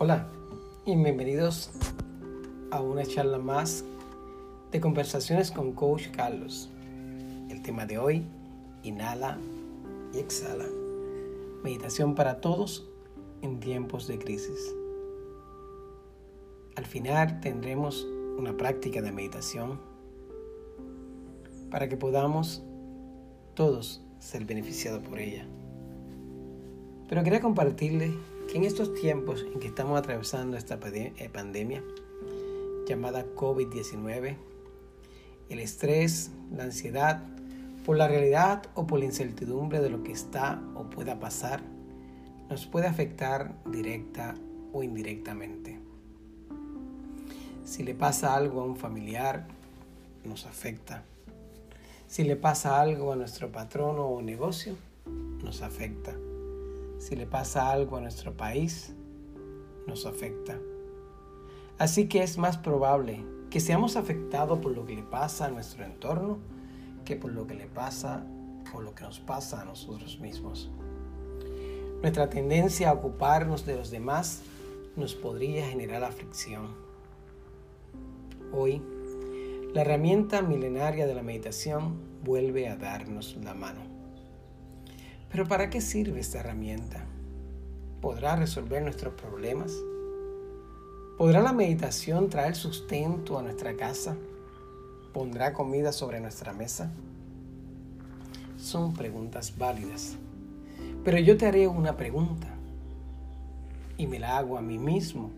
Hola y bienvenidos a una charla más de conversaciones con Coach Carlos. El tema de hoy, inhala y exhala. Meditación para todos en tiempos de crisis. Al final tendremos una práctica de meditación para que podamos todos ser beneficiados por ella. Pero quería compartirles que en estos tiempos en que estamos atravesando esta eh, pandemia llamada COVID-19, el estrés, la ansiedad, por la realidad o por la incertidumbre de lo que está o pueda pasar, nos puede afectar directa o indirectamente. Si le pasa algo a un familiar, nos afecta. Si le pasa algo a nuestro patrono o negocio, nos afecta si le pasa algo a nuestro país, nos afecta. Así que es más probable que seamos afectados por lo que le pasa a nuestro entorno que por lo que le pasa o lo que nos pasa a nosotros mismos. Nuestra tendencia a ocuparnos de los demás nos podría generar aflicción. Hoy, la herramienta milenaria de la meditación vuelve a darnos la mano. Pero ¿para qué sirve esta herramienta? ¿Podrá resolver nuestros problemas? ¿Podrá la meditación traer sustento a nuestra casa? ¿Pondrá comida sobre nuestra mesa? Son preguntas válidas. Pero yo te haré una pregunta y me la hago a mí mismo.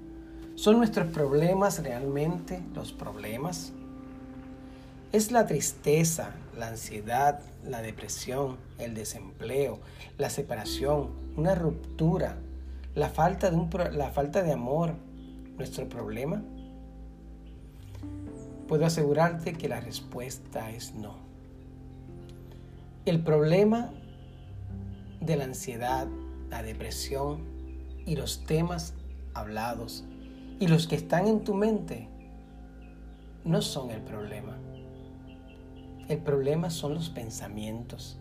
¿Son nuestros problemas realmente los problemas? Es la tristeza, la ansiedad, la depresión, el desempleo, la separación, una ruptura, la falta de, un, la falta de amor nuestro problema? Puedo asegurarte que la respuesta es no. El problema de la ansiedad, la depresión y los temas hablados y los que están en tu mente no son el problema. El problema son los pensamientos.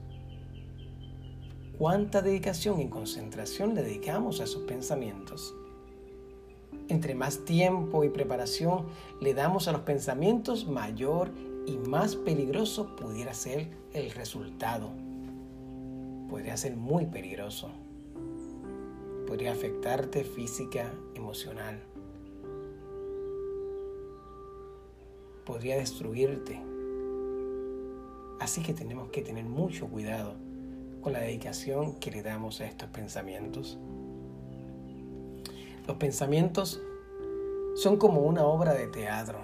¿Cuánta dedicación y concentración le dedicamos a esos pensamientos? Entre más tiempo y preparación le damos a los pensamientos, mayor y más peligroso pudiera ser el resultado. Podría ser muy peligroso. Podría afectarte física, emocional. Podría destruirte Así que tenemos que tener mucho cuidado con la dedicación que le damos a estos pensamientos. Los pensamientos son como una obra de teatro.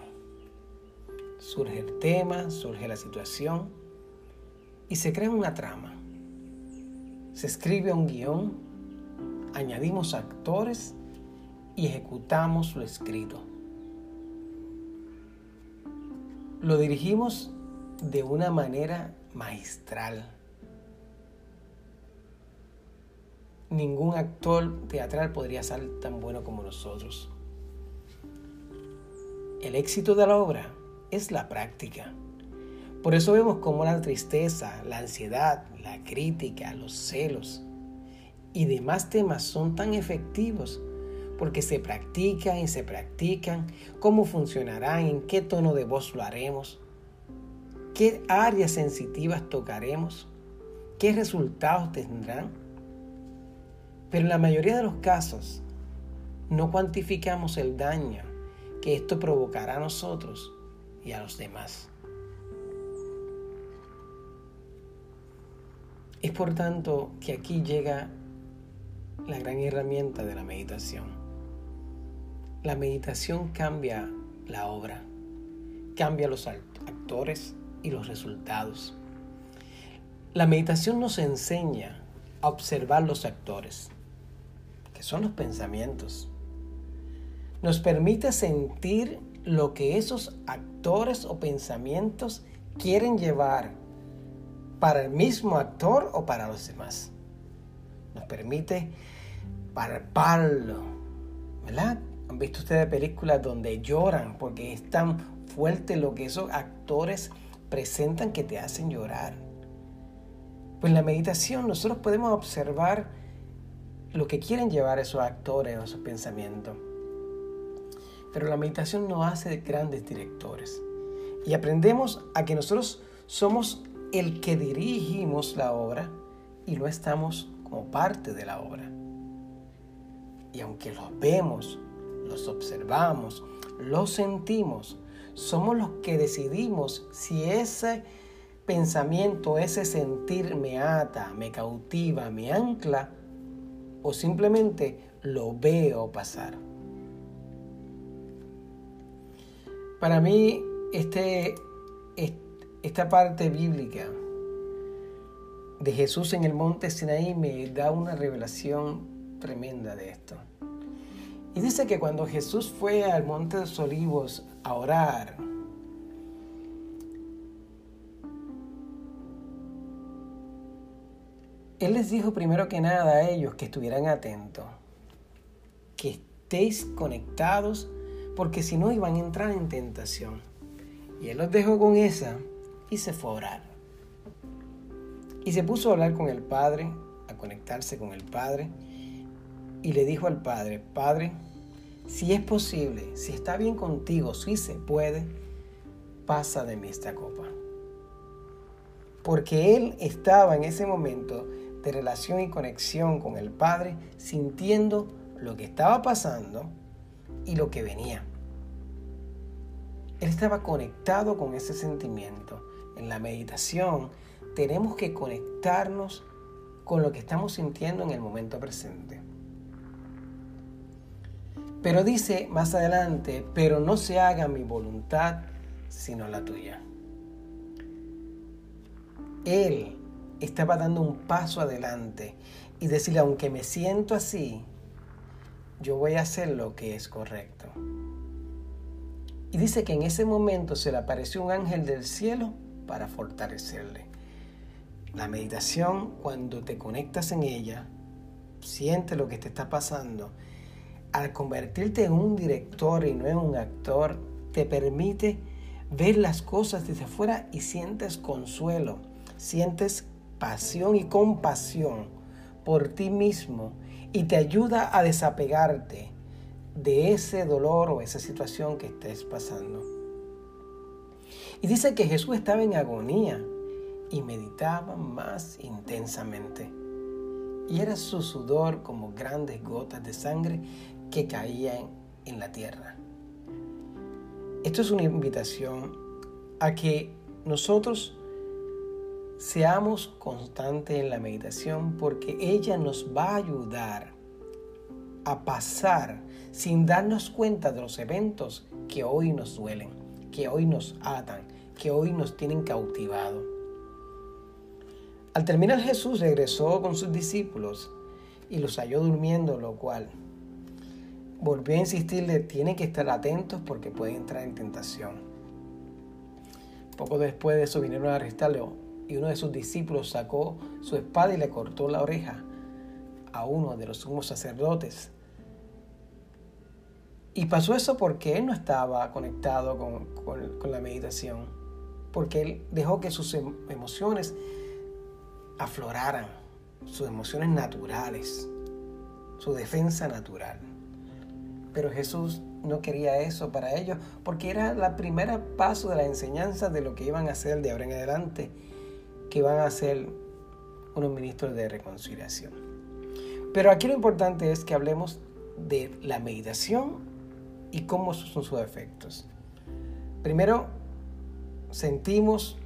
Surge el tema, surge la situación y se crea una trama. Se escribe un guion, añadimos actores y ejecutamos lo escrito. Lo dirigimos de una manera magistral. Ningún actor teatral podría ser tan bueno como nosotros. El éxito de la obra es la práctica. Por eso vemos cómo la tristeza, la ansiedad, la crítica, los celos y demás temas son tan efectivos porque se practican y se practican, cómo funcionarán, en qué tono de voz lo haremos, ¿Qué áreas sensitivas tocaremos? ¿Qué resultados tendrán? Pero en la mayoría de los casos no cuantificamos el daño que esto provocará a nosotros y a los demás. Es por tanto que aquí llega la gran herramienta de la meditación. La meditación cambia la obra, cambia los actores, y los resultados. La meditación nos enseña a observar los actores, que son los pensamientos. Nos permite sentir lo que esos actores o pensamientos quieren llevar para el mismo actor o para los demás. Nos permite palparlo, ¿verdad? ¿Han visto ustedes películas donde lloran porque es tan fuerte lo que esos actores presentan que te hacen llorar. Pues en la meditación nosotros podemos observar lo que quieren llevar esos actores o esos pensamientos. Pero la meditación no hace grandes directores. Y aprendemos a que nosotros somos el que dirigimos la obra y no estamos como parte de la obra. Y aunque los vemos, los observamos, los sentimos, somos los que decidimos si ese pensamiento, ese sentir me ata, me cautiva, me ancla o simplemente lo veo pasar. Para mí, este, esta parte bíblica de Jesús en el monte Sinaí me da una revelación tremenda de esto. Y dice que cuando Jesús fue al monte de los olivos a orar, Él les dijo primero que nada a ellos que estuvieran atentos, que estéis conectados, porque si no iban a entrar en tentación. Y Él los dejó con esa y se fue a orar. Y se puso a hablar con el Padre, a conectarse con el Padre, y le dijo al Padre, Padre, si es posible, si está bien contigo, si se puede, pasa de mí esta copa. Porque él estaba en ese momento de relación y conexión con el Padre, sintiendo lo que estaba pasando y lo que venía. Él estaba conectado con ese sentimiento. En la meditación tenemos que conectarnos con lo que estamos sintiendo en el momento presente. Pero dice más adelante, pero no se haga mi voluntad sino la tuya. Él estaba dando un paso adelante y decirle, aunque me siento así, yo voy a hacer lo que es correcto. Y dice que en ese momento se le apareció un ángel del cielo para fortalecerle. La meditación, cuando te conectas en ella, siente lo que te está pasando, al convertirte en un director y no en un actor, te permite ver las cosas desde afuera y sientes consuelo, sientes pasión y compasión por ti mismo y te ayuda a desapegarte de ese dolor o esa situación que estés pasando. Y dice que Jesús estaba en agonía y meditaba más intensamente. Y era su sudor como grandes gotas de sangre que caían en la tierra. Esto es una invitación a que nosotros Seamos constantes en la meditación porque ella nos va a ayudar a pasar sin darnos cuenta de los eventos que hoy nos duelen, que hoy nos atan, que hoy nos tienen cautivado. Al terminar Jesús regresó con sus discípulos y los halló durmiendo, lo cual volvió a insistirle, tienen que estar atentos porque pueden entrar en tentación. Poco después de eso vinieron a arrestarle y uno de sus discípulos sacó su espada y le cortó la oreja a uno de los sumos sacerdotes. Y pasó eso porque él no estaba conectado con, la meditación, porque él dejó que sus em, emociones afloraran, sus emociones naturales, su defensa natural. Pero Jesús no quería eso para ellos, porque era la primera paso de la enseñanza de lo que iban a hacer de ahora en adelante que van a ser unos ministros de reconciliación. Pero aquí lo importante es que hablemos de la meditación y cómo son sus efectos. Primero, sentimos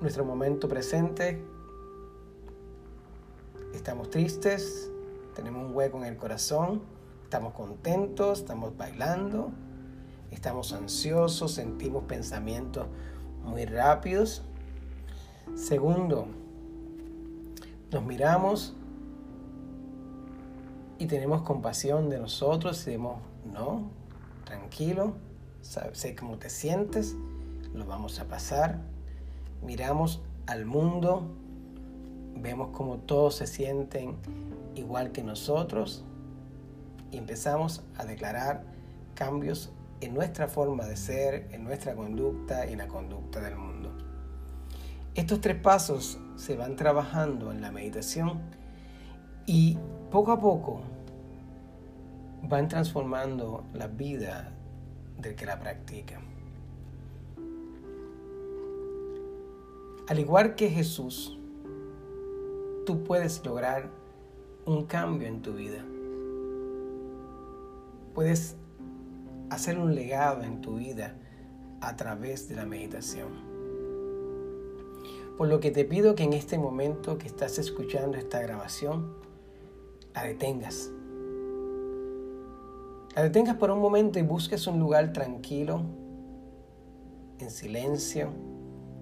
nuestro momento presente, estamos tristes, tenemos un hueco en el corazón, estamos contentos, estamos bailando, estamos ansiosos, sentimos pensamientos muy rápidos, Segundo, nos miramos y tenemos compasión de nosotros y decimos, no, tranquilo, sé cómo te sientes, lo vamos a pasar. Miramos al mundo, vemos cómo todos se sienten igual que nosotros y empezamos a declarar cambios en nuestra forma de ser, en nuestra conducta y en la conducta del mundo. Estos tres pasos se van trabajando en la meditación Y poco a poco van transformando la vida del que la practica. Al igual que Jesús, tú puedes lograr un cambio en tu vida. Puedes hacer un legado en tu vida a través de la meditación. Por lo que te pido que en este momento que estás escuchando esta grabación, la detengas. La detengas por un momento y busques un lugar tranquilo, en silencio,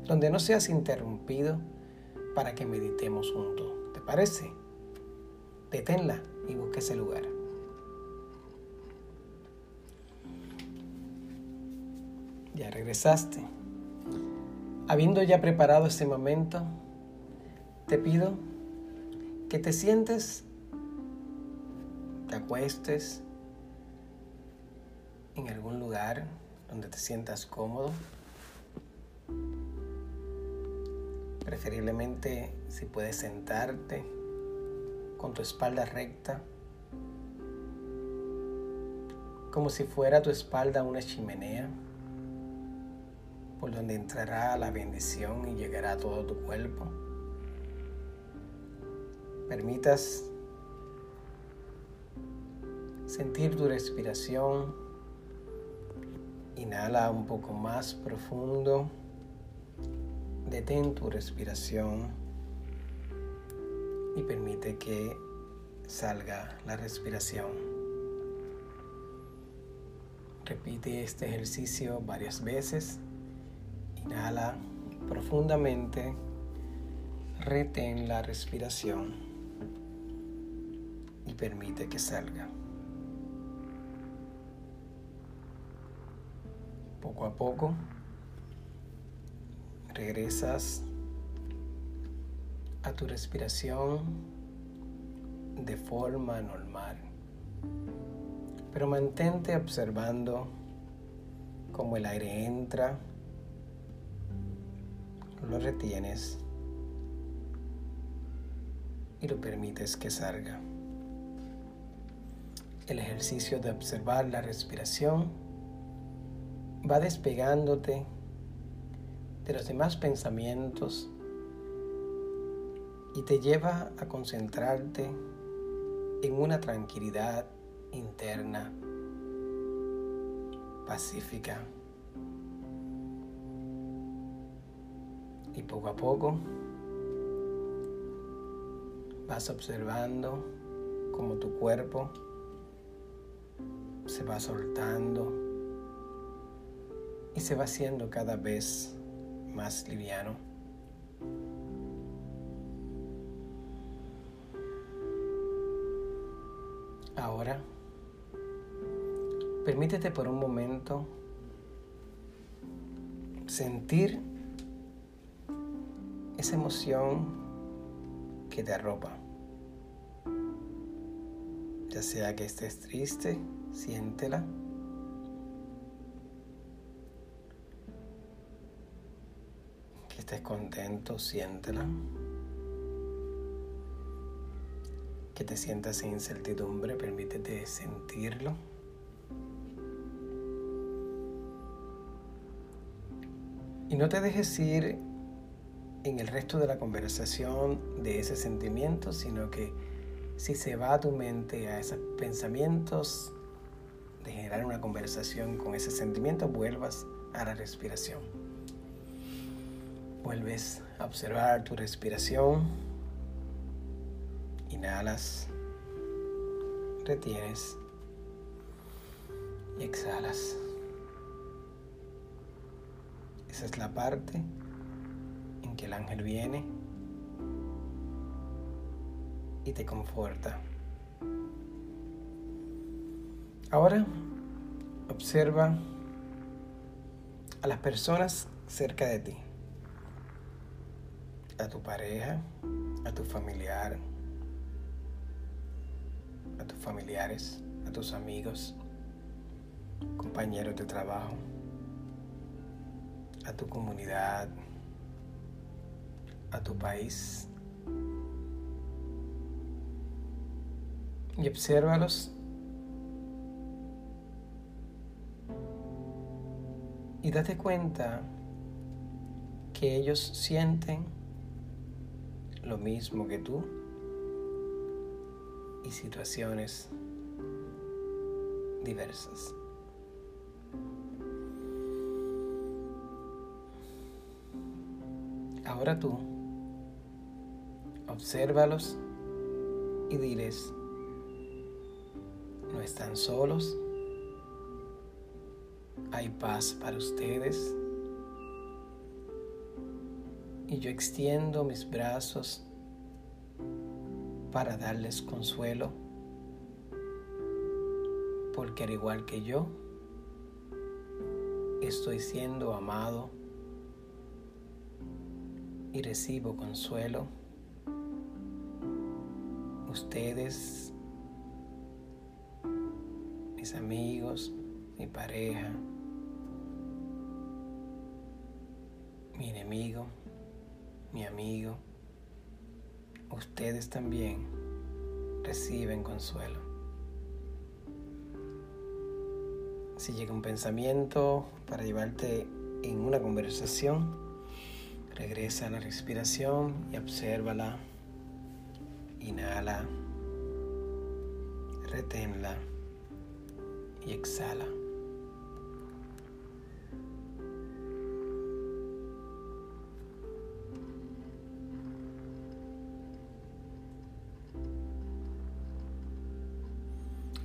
donde no seas interrumpido para que meditemos juntos. ¿Te parece? Deténla y busca ese lugar. Ya regresaste. Habiendo ya preparado ese momento, te pido que te sientes, te acuestes en algún lugar donde te sientas cómodo. Preferiblemente si puedes sentarte con tu espalda recta, como si fuera tu espalda una chimenea por donde entrará la bendición y llegará a todo tu cuerpo. Permitas sentir tu respiración. Inhala un poco más profundo. Detén tu respiración y permite que salga la respiración. Repite este ejercicio varias veces Inhala profundamente, retén la respiración. Y permite que salga. Poco a poco regresas a tu respiración de forma normal, pero mantente observando cómo el aire entra lo retienes y lo permites que salga. El ejercicio de observar la respiración va despegándote de los demás pensamientos y te lleva a concentrarte en una tranquilidad interna pacífica. Y poco a poco vas observando cómo tu cuerpo se va soltando y se va haciendo cada vez más liviano. Ahora, permítete por un momento sentir esa emoción que te arropa. Ya sea que estés triste, siéntela. Que estés contento, siéntela. Que te sientas en incertidumbre, permítete sentirlo. Y no te dejes ir en el resto de la conversación de ese sentimiento, sino que si se va tu mente a esos pensamientos de generar una conversación con ese sentimiento, vuelvas a la respiración. Vuelves a observar tu respiración. Inhalas, retienes y exhalas. Esa es la parte que el ángel viene y te conforta. Ahora observa a las personas cerca de ti, a tu pareja, a tu familiar, a tus familiares, a tus amigos, compañeros de trabajo, a tu comunidad, a tu país. y obsérvalos y date cuenta que ellos sienten lo mismo que tú y situaciones diversas. Ahora tú, obsérvalos y diles, no están solos, hay paz para ustedes y yo extiendo mis brazos para darles consuelo, porque al igual que yo, estoy siendo amado y recibo consuelo. Ustedes, mis amigos, mi pareja, mi enemigo, mi amigo, ustedes también reciben consuelo. Si llega un pensamiento para llevarte en una conversación, regresa a la respiración y obsérvala. Inhala, reténla. Y exhala.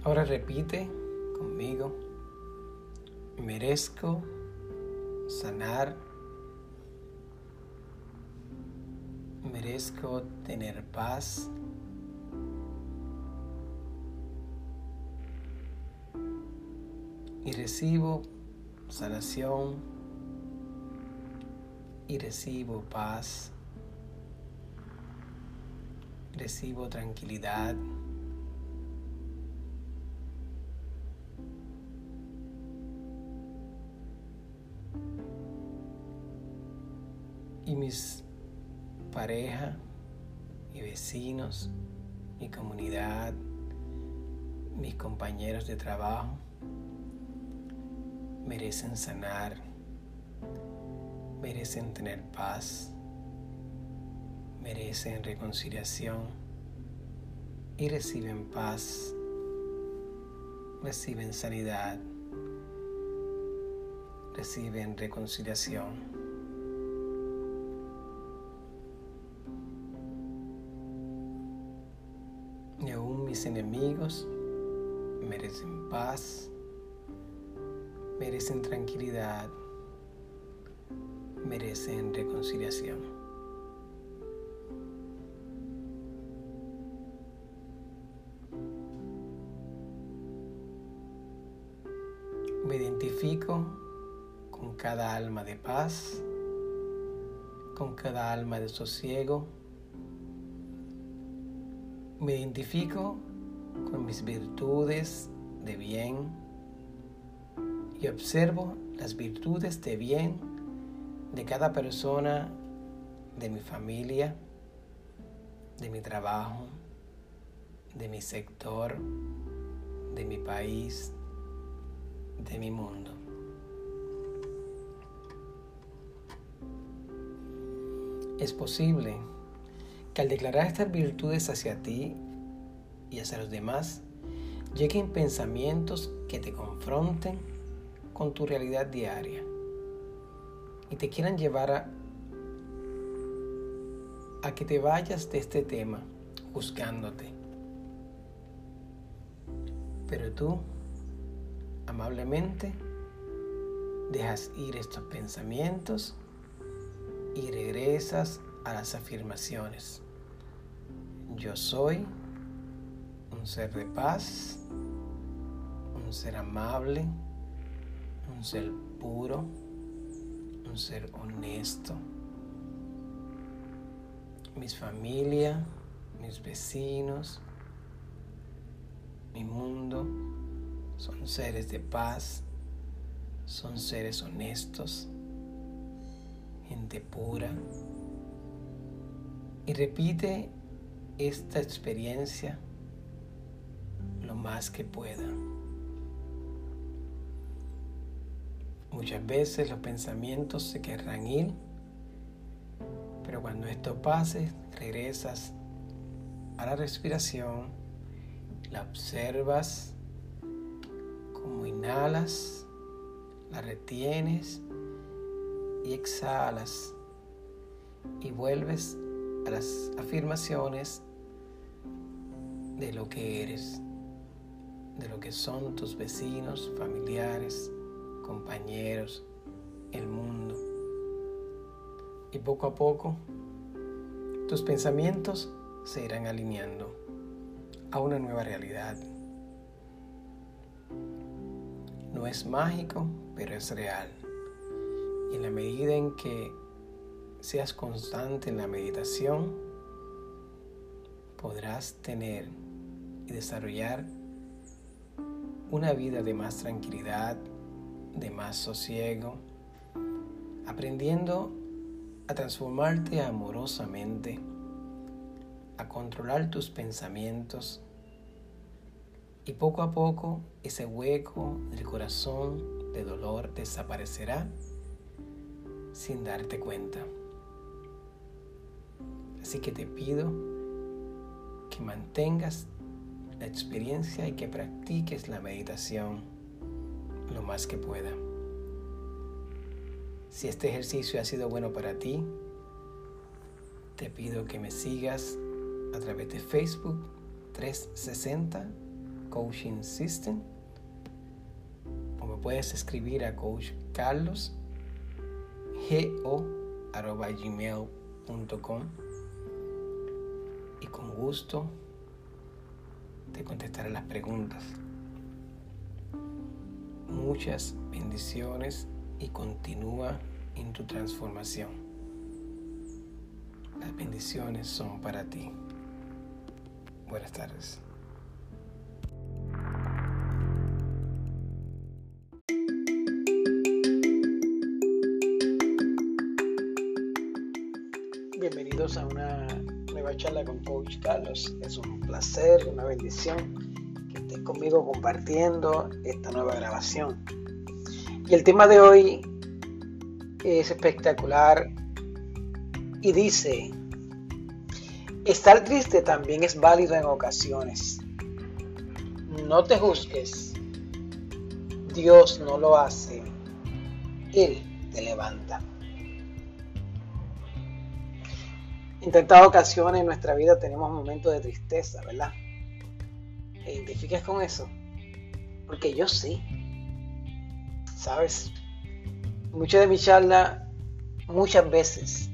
Ahora repite conmigo, merezco sanar, merezco tener paz, y recibo sanación y recibo paz, recibo tranquilidad. y mis pareja, y vecinos, mi comunidad, mis compañeros de trabajo merecen sanar, merecen tener paz, merecen reconciliación y reciben paz, reciben sanidad, reciben reconciliación. y aún mis enemigos merecen paz, merecen tranquilidad, merecen reconciliación. Me identifico con cada alma de paz, con cada alma de sosiego, me identifico con mis virtudes de bien y observo las virtudes de bien de cada persona de mi familia, de mi trabajo, de mi sector, de mi país, de mi mundo. Es posible que al declarar estas virtudes hacia ti y hacia los demás, lleguen pensamientos que te confronten con tu realidad diaria y te quieran llevar a, que te vayas de este tema juzgándote. Pero tú, amablemente, dejas ir estos pensamientos y regresas a las afirmaciones. Yo soy un ser de paz, un ser amable, un ser puro, un ser honesto. Mis familia, mis vecinos, mi mundo son seres de paz, son seres honestos, gente pura. Y repite esta experiencia más que pueda. Muchas veces los pensamientos se querrán ir, pero cuando esto pase, regresas a la respiración, la observas, como inhalas, la retienes y exhalas y vuelves a las afirmaciones de lo que eres, de lo que son tus vecinos, familiares, compañeros, el mundo. Y poco a poco tus pensamientos se irán alineando a una nueva realidad. No es mágico, pero es real. Y en la medida en que seas constante en la meditación, podrás tener y desarrollar una vida de más tranquilidad, de más sosiego, aprendiendo a transformarte amorosamente, a controlar tus pensamientos y poco a poco ese hueco del corazón de dolor desaparecerá sin darte cuenta. Así que te pido que mantengas la experiencia y que practiques la meditación lo más que pueda. Si este ejercicio ha sido bueno para ti, te pido que me sigas a través de Facebook 360 Coaching System o me puedes escribir a coach carlos gmail.com y con gusto te contestaré las preguntas. Muchas bendiciones y continúa en tu transformación. Las bendiciones son para ti. Buenas tardes. Bienvenidos a una nueva charla con Coach Carlos. Es un placer, una bendición conmigo compartiendo esta nueva grabación. Y el tema de hoy es espectacular y dice, estar triste también es válido en ocasiones. No te juzgues. Dios no lo hace. Él te levanta. En tantas ocasiones en nuestra vida tenemos momentos de tristeza, ¿verdad? ¿Te identificas con eso? Porque yo sí. ¿Sabes? Muchas de mi charla, muchas veces,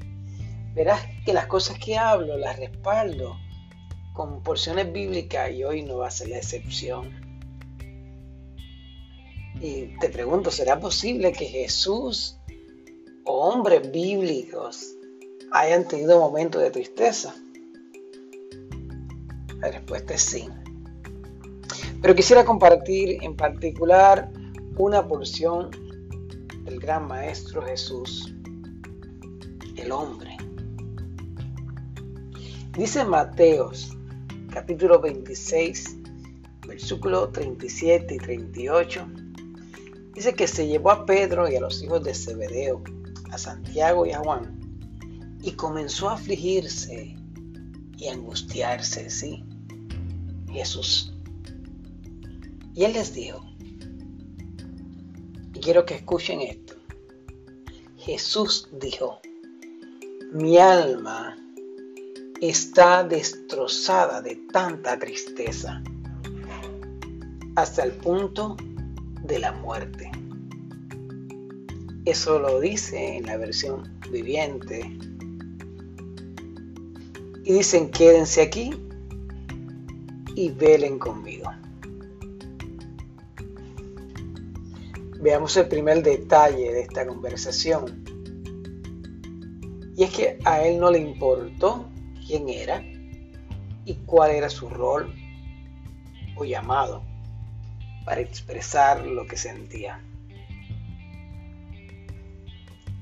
verás que las cosas que hablo las respaldo con porciones bíblicas y hoy no va a ser la excepción. Y te pregunto, ¿será posible que Jesús o hombres bíblicos hayan tenido momentos de tristeza? La respuesta es sí. Pero quisiera compartir en particular una porción del gran Maestro Jesús, el hombre. Dice Mateos capítulo 26, versículo 37 y 38. Dice que se llevó a Pedro y a los hijos de Zebedeo, a Santiago y a Juan y comenzó a afligirse y angustiarse, ¿sí? Jesús. Y él les dijo, y quiero que escuchen esto, Jesús dijo, mi alma está destrozada de tanta tristeza hasta el punto de la muerte. Eso lo dice en la versión viviente y dicen quédense aquí y velen conmigo. Veamos el primer detalle de esta conversación. Y es que a él no le importó quién era y cuál era su rol o llamado para expresar lo que sentía.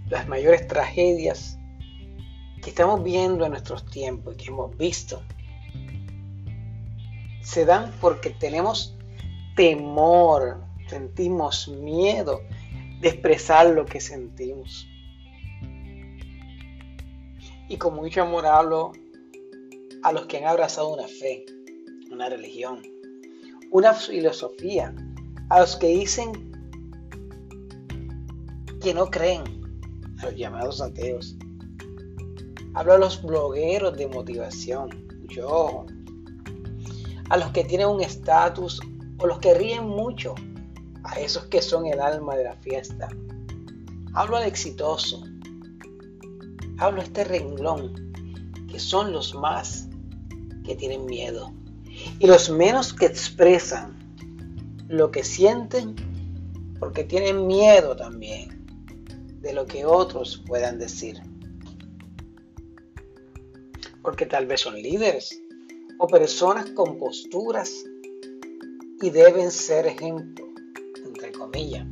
Las mayores tragedias que estamos viendo en nuestros tiempos y que hemos visto se dan porque tenemos temor, sentimos miedo de expresar lo que sentimos. Y con mucho amor hablo a los que han abrazado una fe, una religión, una filosofía, a los que dicen que no creen, a los llamados ateos. Hablo a los blogueros de motivación, yo, a los que tienen un estatus o los que ríen mucho, a esos que son el alma de la fiesta. Hablo al exitoso, hablo a este renglón, que son los más que tienen miedo y los menos que expresan lo que sienten porque tienen miedo también de lo que otros puedan decir. Porque tal vez son líderes o personas con posturas y deben ser ejemplo, comillas.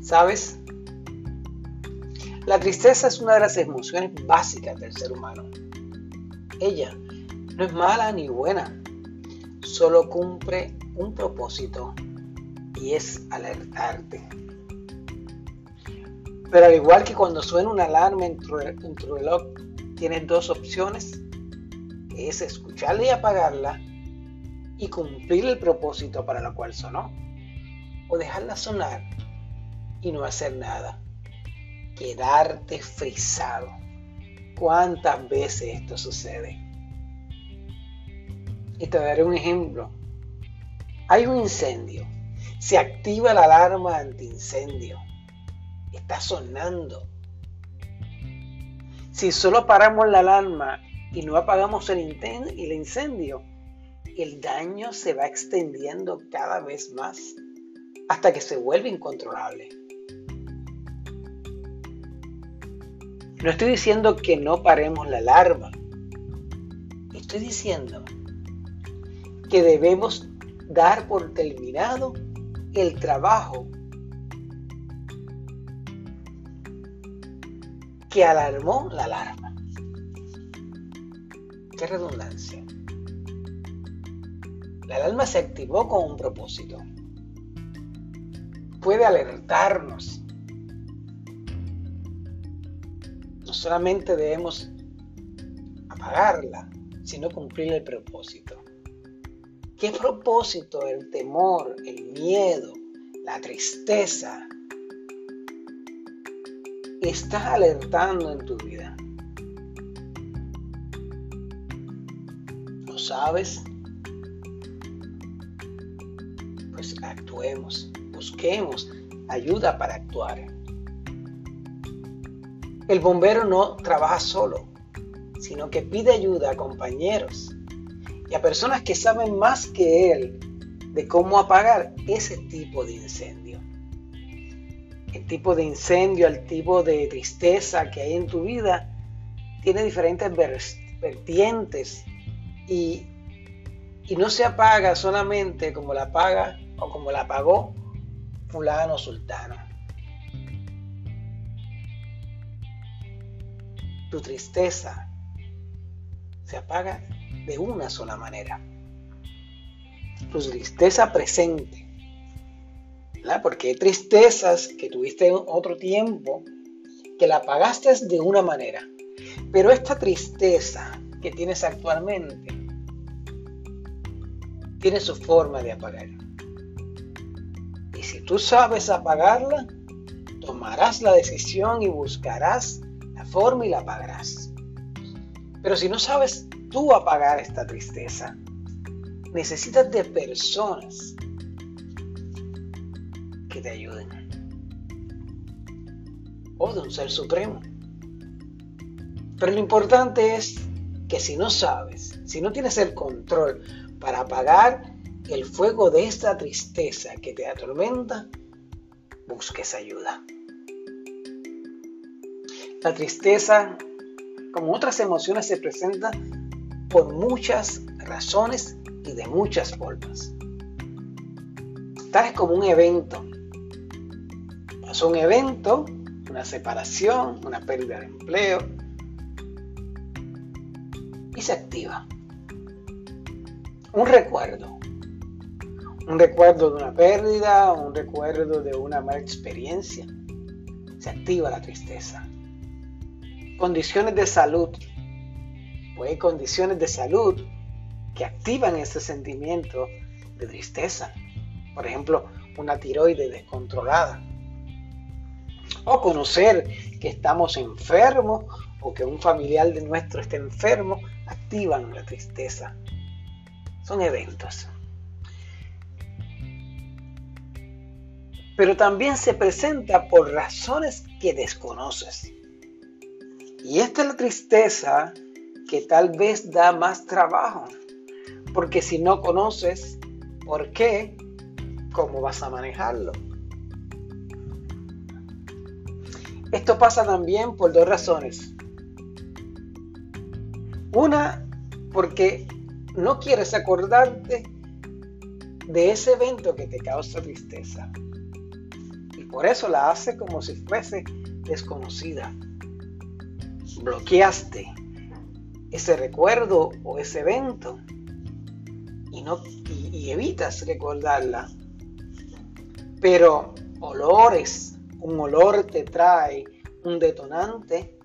¿Sabes? La tristeza es una de las emociones básicas del ser humano. Ella no es mala ni buena, solo cumple un propósito y es alertarte. Pero al igual que cuando suena una alarma en tu, reloj, tienes dos opciones, es escucharla y apagarla y cumplir el propósito para el cual sonó, o dejarla sonar y no hacer nada, quedarte frisado. ¿Cuántas veces esto sucede? Y te daré un ejemplo. Hay un incendio. Se activa la alarma antiincendio. Está sonando. Si solo paramos la alarma y no apagamos el, el incendio, el daño se va extendiendo cada vez más hasta que se vuelve incontrolable. No estoy diciendo que no paremos la alarma. Estoy diciendo que debemos dar por terminado el trabajo que alarmó la alarma. Qué redundancia. La alarma se activó con un propósito. Puede alertarnos No solamente debemos apagarla, sino cumplir el propósito. ¿Qué propósito el temor, el miedo, la tristeza estás alertando en tu vida? ¿Lo sabes? Pues actuemos, busquemos ayuda para actuar. El bombero no trabaja solo, sino que pide ayuda a compañeros y a personas que saben más que él de cómo apagar ese tipo de incendio. El tipo de incendio, el tipo de tristeza que hay en tu vida tiene diferentes vertientes y, y no se apaga solamente como la apaga o como la apagó fulano sultano. tu tristeza se apaga de una sola manera. Tu tristeza presente. Porque hay tristezas que tuviste en otro tiempo que la apagaste de una manera. Pero esta tristeza que tienes actualmente tiene su forma de apagar. Si tú sabes apagarla, tomarás la decisión y buscarás forma y la apagarás. Pero si no sabes tú apagar esta tristeza, necesitas de personas que te ayuden. O de un ser supremo. Pero lo importante es que si no sabes, si no tienes el control para apagar el fuego de esta tristeza que te atormenta, busques ayuda. La tristeza, como otras emociones, se presenta por muchas razones y de muchas formas. Tal es como un evento. Pasó un evento, una separación, una pérdida de empleo, y se activa. Un recuerdo, un recuerdo de una pérdida, un recuerdo de una mala experiencia. Se activa la tristeza. Condiciones de salud. Pues hay condiciones de salud que activan ese sentimiento de tristeza. Por ejemplo, una tiroide descontrolada. O conocer que estamos enfermos o que un familiar de nuestro esté enfermo, activan la tristeza. Son eventos. Pero también se presenta por razones que desconoces. Y esta es la tristeza que tal vez da más trabajo. Porque si no conoces por qué, ¿cómo vas a manejarlo? Esto pasa también por dos razones. Una, porque no quieres acordarte de ese evento que te causa tristeza. Por eso la hace como si fuese desconocida. Bloqueaste ese recuerdo o ese evento y, no, y evitas recordarla. Pero olores, un olor te trae un detonante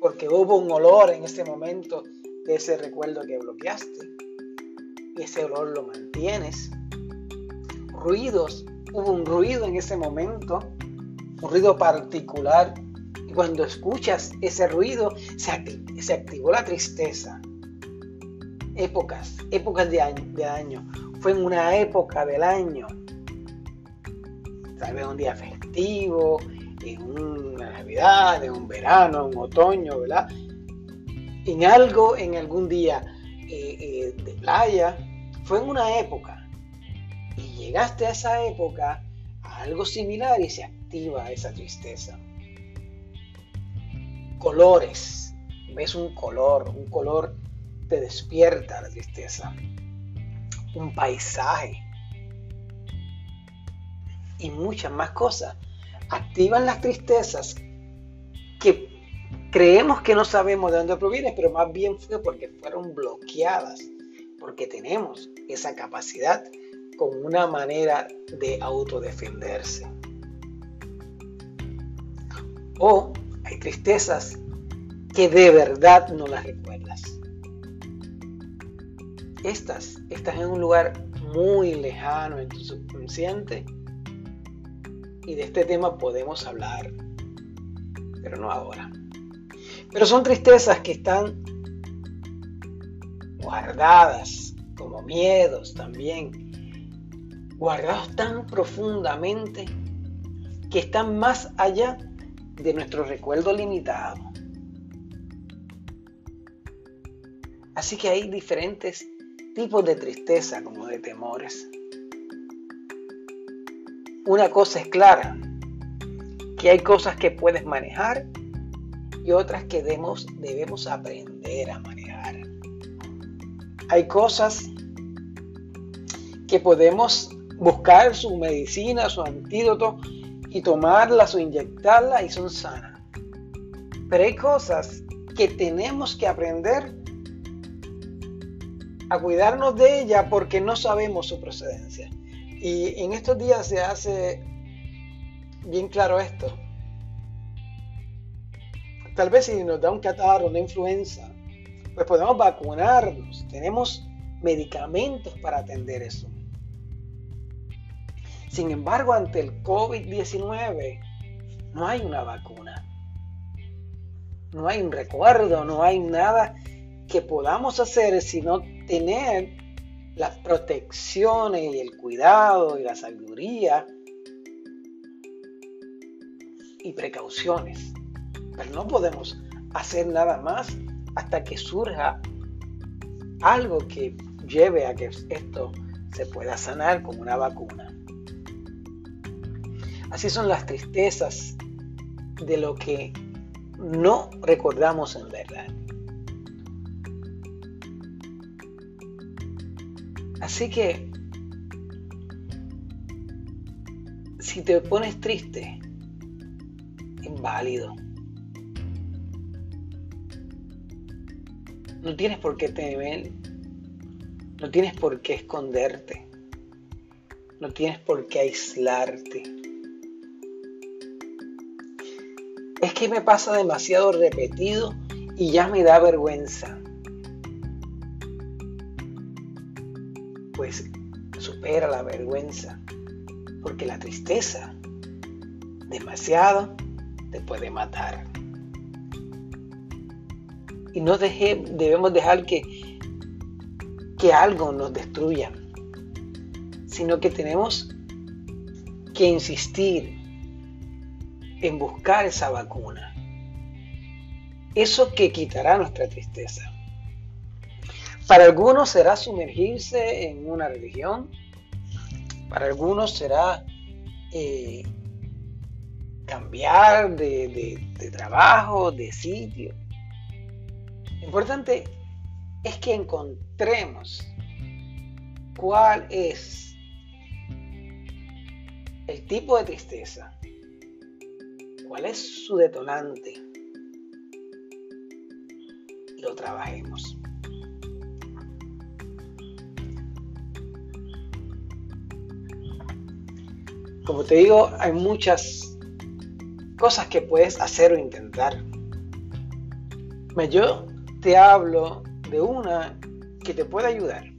porque hubo un olor en ese momento de ese recuerdo que bloqueaste. Y ese olor lo mantienes. Ruidos, hubo un ruido en ese momento, un ruido particular. Y cuando escuchas ese ruido, se, activó la tristeza. Épocas, épocas de año, de año. Fue en una época del año. Tal vez un día festivo, en una Navidad, en un verano, en un otoño, ¿verdad? En algo, en algún día eh, eh, de playa, fue en una época. Llegaste a esa época a algo similar y se activa esa tristeza. Colores. Ves un color, un color te despierta la tristeza. Un paisaje. Y muchas más cosas activan las tristezas que creemos que no sabemos de dónde provienen, pero más bien fue porque fueron bloqueadas, porque tenemos esa capacidad con una manera de autodefenderse. O hay tristezas que de verdad no las recuerdas. Estas están en un lugar muy lejano en tu subconsciente y de este tema podemos hablar, pero no ahora. Pero son tristezas que están guardadas, como miedos también, guardados tan profundamente que están más allá de nuestro recuerdo limitado. Así que hay diferentes tipos de tristeza como de temores una cosa es clara, que hay cosas que puedes manejar y otras que debemos, debemos aprender a manejar. Hay cosas que podemos buscar su medicina, su antídoto y tomarlas o inyectarlas y son sanas. Pero hay cosas que tenemos que aprender a cuidarnos de ellas porque no sabemos su procedencia. Y en estos días se hace bien claro esto. Tal vez si nos da un catarro, una influenza, pues podemos vacunarnos. Tenemos medicamentos para atender eso. Sin embargo, ante el COVID-19 no hay una vacuna. No hay un recuerdo, no hay nada que podamos hacer sino tener las protecciones y el cuidado y la sabiduría y precauciones. Pero no podemos hacer nada más hasta que surja algo que lleve a que esto se pueda sanar como una vacuna. Así son las tristezas de lo que no recordamos en verdad. Así que, si te pones triste, es válido. No tienes por qué temer, no tienes por qué esconderte. No tienes por qué aislarte. Es que me pasa demasiado repetido y ya me da vergüenza. Pues supera la vergüenza, porque la tristeza demasiado te puede matar. Y no debemos dejar que, que algo nos destruya, sino que tenemos que insistir en buscar esa vacuna. Eso que quitará nuestra tristeza. Para algunos será sumergirse en una religión, para algunos será eh, cambiar de, de trabajo, de sitio. Lo importante es que encontremos cuál es el tipo de tristeza, cuál es su detonante lo trabajemos. Como te digo, hay muchas cosas que puedes hacer o intentar. Yo te hablo de una que te puede ayudar,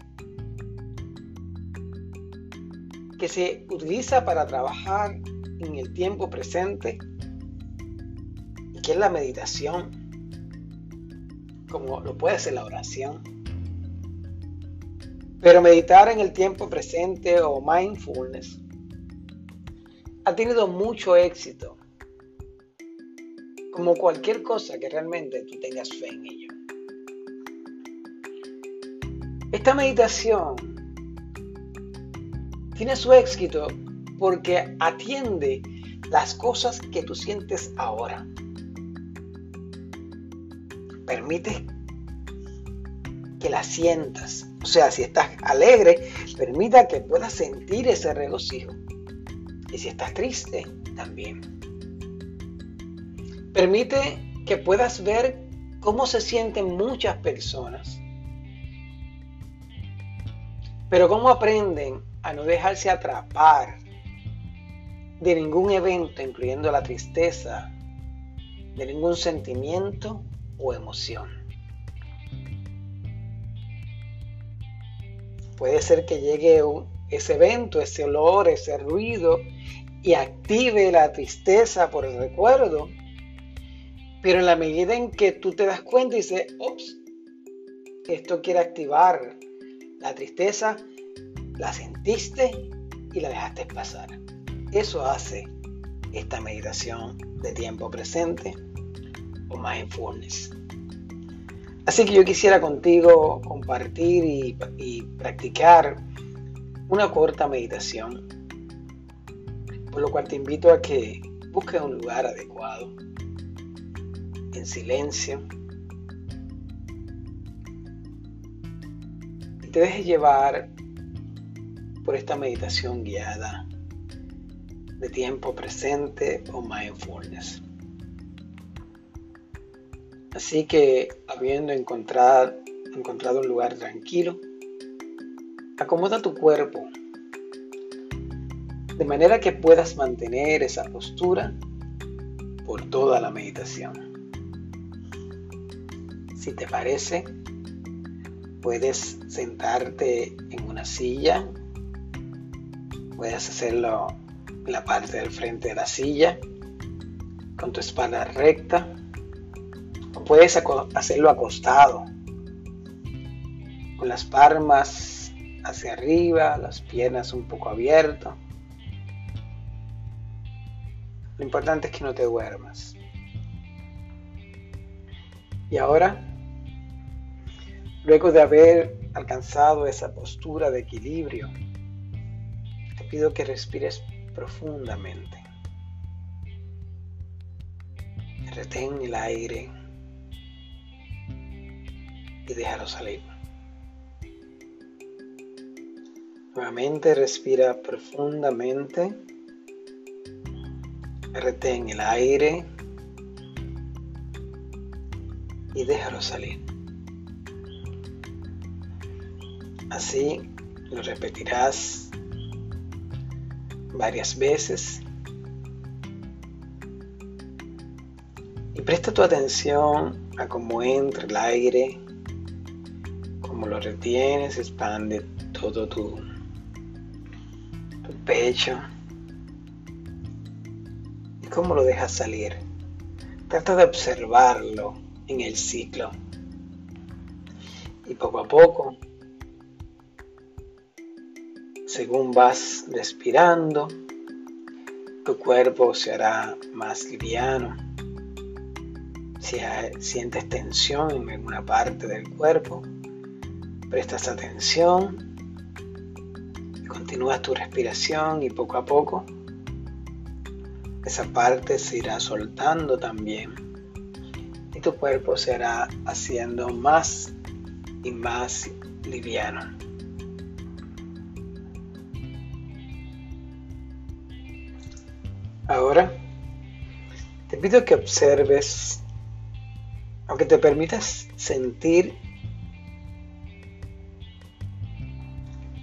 que se utiliza para trabajar en el tiempo presente que es la meditación, como lo puede ser la oración. Pero meditar en el tiempo presente o mindfulness ha tenido mucho éxito, como cualquier cosa que realmente tú tengas fe en ello. Esta meditación tiene su éxito porque atiende las cosas que tú sientes ahora. Permite que las sientas. O sea, si estás alegre, permita que puedas sentir ese regocijo. Y si estás triste, también. Permite que puedas ver cómo se sienten muchas personas pero ¿cómo aprenden a no dejarse atrapar de ningún evento, incluyendo la tristeza, de ningún sentimiento o emoción? Puede ser que llegue ese evento, ese olor, ese ruido y active la tristeza por el recuerdo, pero en la medida en que tú te das cuenta y dices, ups, esto quiere activar la tristeza la sentiste y la dejaste pasar. Eso hace esta meditación de tiempo presente o mindfulness. Así que yo quisiera contigo compartir y, y practicar una corta meditación, por lo cual te invito a que busques un lugar adecuado, en silencio, te dejes llevar por esta meditación guiada de tiempo presente o mindfulness. Así que habiendo encontrado, un lugar tranquilo, acomoda tu cuerpo de manera que puedas mantener esa postura por toda la meditación. Si te parece, Puedes sentarte en una silla. Puedes hacerlo en la parte del frente de la silla, con tu espalda recta. Puedes hacerlo acostado, con las palmas hacia arriba, las piernas un poco abiertas. Lo importante es que no te duermas. Y ahora Luego de haber alcanzado esa postura de equilibrio, te pido que respires profundamente. Retén el aire y déjalo salir. Nuevamente respira profundamente. Retén el aire y déjalo salir. Así lo repetirás varias veces. Y presta tu atención a cómo entra el aire, lo retienes, expande todo tu, tu pecho y cómo lo dejas salir. Trata de observarlo en el ciclo. Y poco a poco, según vas respirando, tu cuerpo se hará más liviano. Si sientes tensión en alguna parte del cuerpo, prestas atención, continúas tu respiración y poco a poco esa parte se irá soltando también y tu cuerpo se irá haciendo más y más liviano. Ahora te pido que observes, aunque te permitas sentir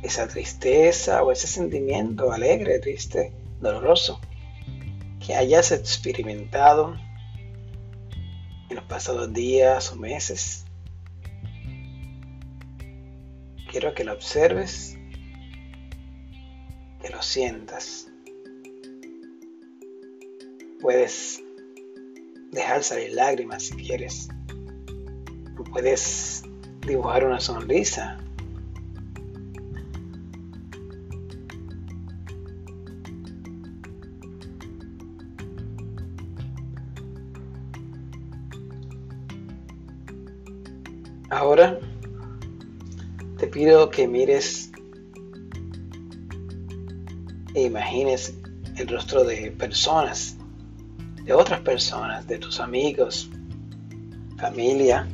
esa tristeza o ese sentimiento alegre, triste, doloroso que hayas experimentado en los pasados días o meses. Quiero que lo observes, que lo sientas. Puedes dejar salir lágrimas si quieres. Puedes dibujar una sonrisa Ahora te pido que mires e imagines el rostro de personas, de otras personas, de tus amigos, familia,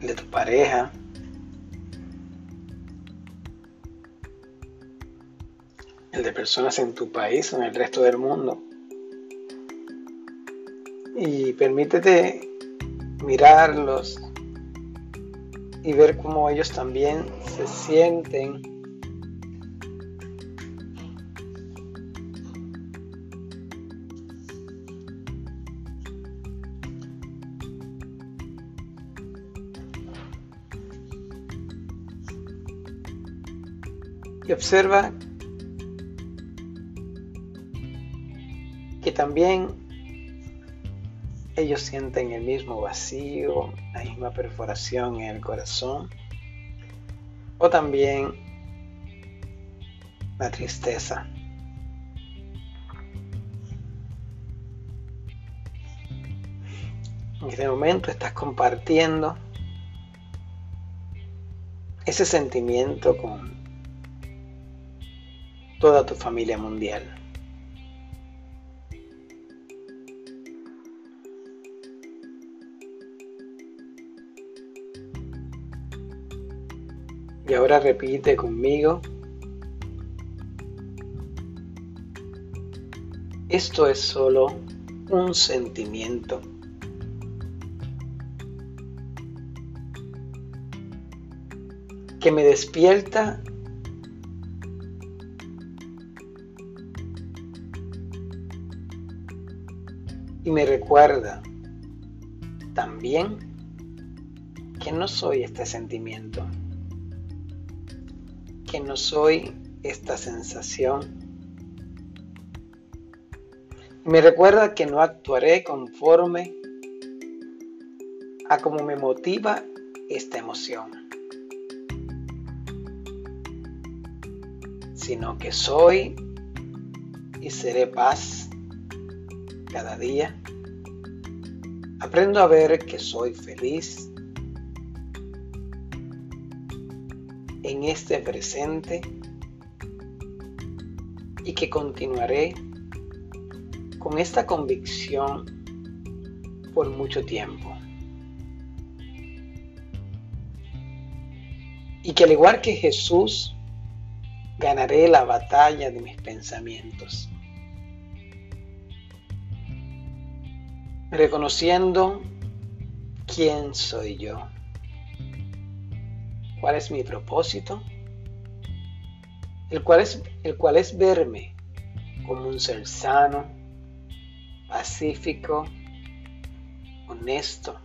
de tu pareja. el de personas en tu país o en el resto del mundo. Y permítete mirarlos y ver cómo ellos también se sienten. Y observa que también ellos sienten el mismo vacío, la misma perforación en el corazón, o también la tristeza. En este momento estás compartiendo ese sentimiento con toda tu familia mundial. Y ahora repite conmigo. Esto es solo un sentimiento. que me despierta y me recuerda también que no soy este sentimiento que no soy esta sensación. Me recuerda que no actuaré conforme a cómo me motiva esta emoción, sino que soy y seré paz cada día. Aprendo a ver que soy feliz en este presente y que continuaré con esta convicción por mucho tiempo. Y que al igual que Jesús, ganaré la batalla de mis pensamientos. Reconociendo quién soy yo. ¿Cuál es mi propósito? el cual es, el cual es verme como un ser sano, pacífico, honesto.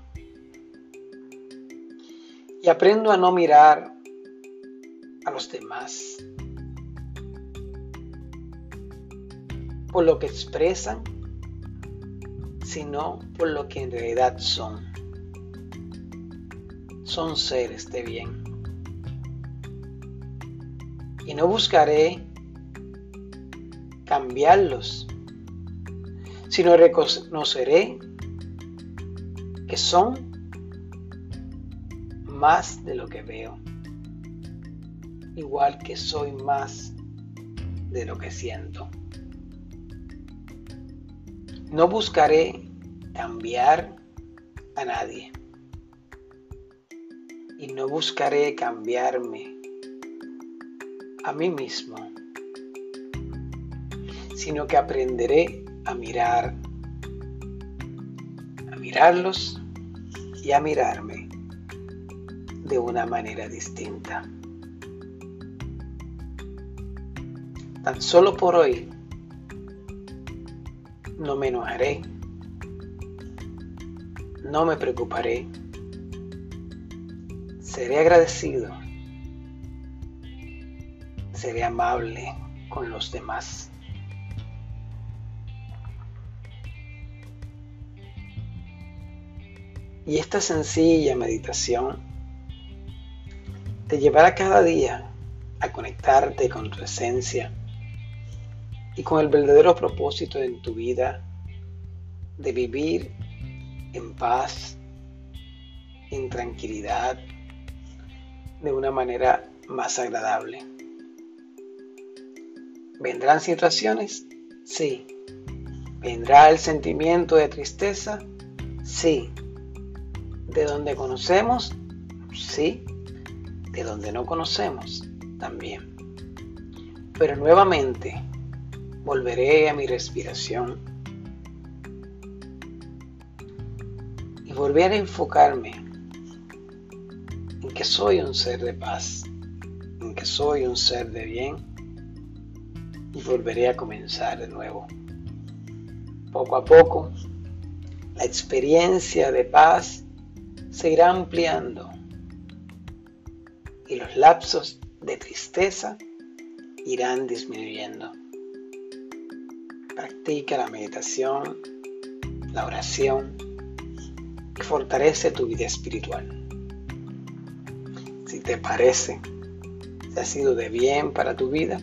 Y aprendo a no mirar a los demás por lo que expresan, sino por lo que en realidad son. Son seres de bien. Y no buscaré cambiarlos, sino reconoceré que son más de lo que veo, igual que soy más de lo que siento. No buscaré cambiar a nadie. Y no buscaré cambiarme a mí mismo, sino que aprenderé a mirar, a mirarlos y a mirarme de una manera distinta. Tan solo por hoy no me enojaré, no me preocuparé, seré agradecido, seré amable con los demás. Y esta sencilla meditación te llevará cada día a conectarte con tu esencia y con el verdadero propósito en tu vida de vivir en paz, en tranquilidad, de una manera más agradable. ¿Vendrán situaciones? Sí. ¿Vendrá el sentimiento de tristeza? Sí. ¿De donde conocemos? Sí. De donde no conocemos también. Pero nuevamente, volveré a mi respiración y volveré a enfocarme en que soy un ser de paz, en que soy un ser de bien y volveré a comenzar de nuevo. Poco a poco, la experiencia de paz se irá ampliando y los lapsos de tristeza irán disminuyendo. Practica la meditación, la oración y fortalece tu vida espiritual. Si te parece, si ha sido de bien para tu vida,